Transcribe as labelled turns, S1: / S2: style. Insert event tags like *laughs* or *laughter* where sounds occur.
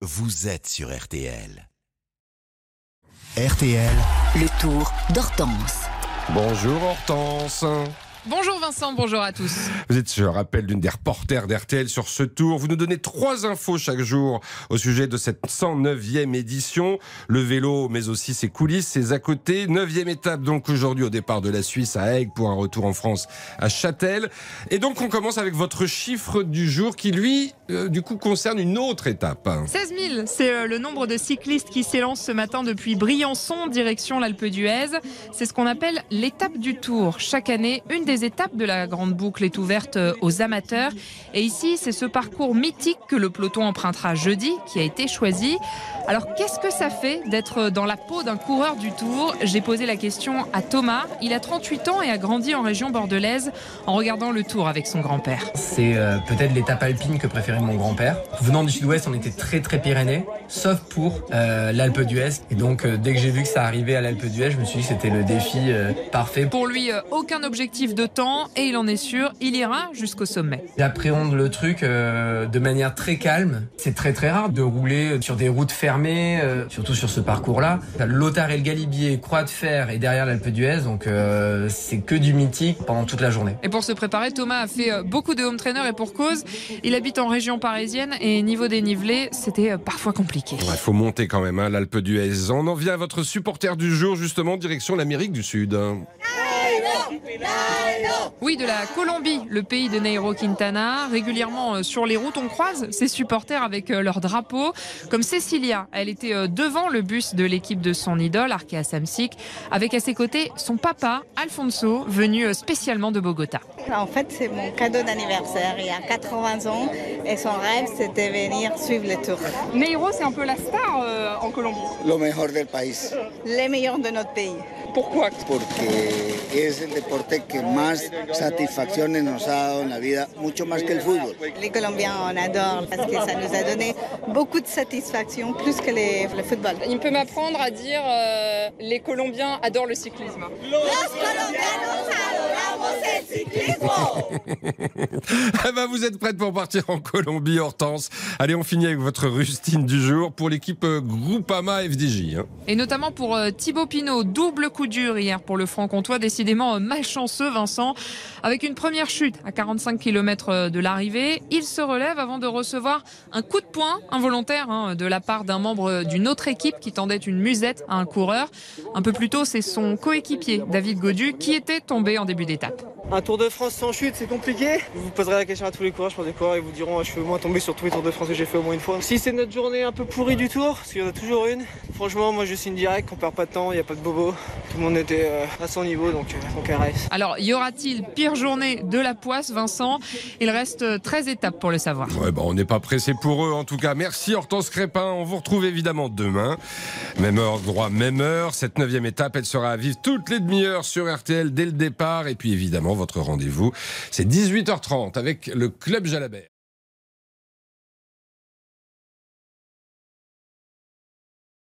S1: vous êtes sur RTL. RTL,
S2: Le tour d'Hortense.
S3: Bonjour Hortense.
S4: Bonjour Vincent, bonjour à tous.
S3: Vous êtes, je rappelle, l'une des reporters d'RTL sur ce tour. Vous nous donnez trois infos chaque jour au sujet de cette 109e édition. Le vélo, mais aussi ses coulisses, ses à côté. Neuvième étape donc aujourd'hui au départ de la Suisse à Aigle pour un retour en France à Châtel. Et donc on commence avec votre chiffre du jour qui lui, euh, du coup, concerne une autre étape.
S4: 16 000, c'est euh, le nombre de cyclistes qui s'élancent ce matin depuis Briançon, direction l'Alpe d'Huez. C'est ce qu'on appelle l'étape du Tour. Chaque année, une des étapes de la grande boucle est ouverte euh, aux amateurs. Et ici, c'est ce parcours mythique que le peloton empruntera jeudi qui a été choisi. Alors, qu'est-ce que ça fait d'être dans la peau d'un coureur du Tour? J'ai posé la question à Thomas. Il a 38 ans et a grandi en région bordelaise en regardant le Tour avec son grand-père.
S5: C'est euh, peut-être l'étape alpine que préférait mon grand-père. Venant du sud-ouest, on était très très Pyrénées, sauf pour euh, l'Alpe d'Huez. Et donc, euh, dès que j'ai vu que ça arrivait à l'Alpe d'Huez, je me suis dit que c'était le défi parfait.
S4: Pour lui, aucun objectif de temps et il en est sûr, il ira jusqu'au sommet.
S5: J'appréhende le truc euh, de manière très calme. C'est très très rare de rouler sur des routes fermées, euh, surtout sur ce parcours-là. Lothar et le Galibier, Croix de Fer et derrière l'Alpe d'Huez, donc euh, c'est que du mythique pendant toute la journée.
S4: Et pour se préparer, Thomas a fait beaucoup de home trainer et pour cause, il habite en région parisienne et niveau dénivelé, c'était parfois compliqué.
S3: Il faut monter quand même, hein, l'Alpe d'Huez. On en vient à votre supporter du jour, justement, direction l'Amérique du Sud.
S4: Oui, de la Colombie, le pays de Nairo Quintana. Régulièrement euh, sur les routes, on croise ses supporters avec euh, leur drapeau. Comme Cecilia, elle était euh, devant le bus de l'équipe de son idole, Arkea Samsic, avec à ses côtés son papa, Alfonso, venu spécialement de Bogota.
S6: En fait, c'est mon cadeau d'anniversaire. Il y a 80 ans et son rêve, c'était venir suivre le tour.
S4: Nairo, c'est un peu la star euh, en Colombie.
S7: lo mejor del país,
S6: Les meilleurs de notre pays.
S4: Pourquoi
S7: porque es el deporte que más satisfacciones nos ha dado en la vida, mucho más que el fútbol.
S6: Les Colombiens, on adore parce que ça nous a donné beaucoup de satisfaction, plus que les- le football.
S4: Il peut m'apprendre à dire euh, les Colombiens adorent le cyclisme.
S3: Ah *laughs* bah, vous êtes prête pour partir en Colombie, Hortense. Allez, on finit avec votre rustine du jour pour l'équipe euh, Groupama FDJ. hein.
S4: Et notamment pour euh, Thibaut Pinot, double coup dur hier pour le franc-comtois, décidément euh, malchanceux Vincent. Avec une première chute à 45 km de l'arrivée, il se relève avant de recevoir un coup de poing involontaire hein, de la part d'un membre d'une autre équipe qui tendait une musette à un coureur. Un peu plus tôt, c'est son coéquipier David Godu qui était tombé en début d'étape.
S8: Un Tour de France sans chute, c'est compliqué. Vous vous poserez la question à tous les coureurs, je pense des coureurs, ils vous diront, je suis au moins tombé sur tous les Tours de France que j'ai fait au moins une fois. Si c'est notre journée un peu pourrie du Tour, parce qu'il y en a toujours une, franchement, moi je signe direct, on perd pas de temps, il n'y a pas de bobo. Tout le monde était euh, à son niveau, donc, euh, donc RS.
S4: Alors, y aura-t-il pire journée de la poisse, Vincent? Il reste euh, 13 étapes pour le savoir.
S3: Ouais, bah, on n'est pas pressé pour eux en tout cas. Merci Hortense Crépin. On vous retrouve évidemment demain. Même heure, droit, même heure. Cette neuvième étape, elle sera à vivre toutes les demi-heures sur RTL dès le départ. Et puis votre rendez-vous, c'est 18h30 avec le Club Jalabert.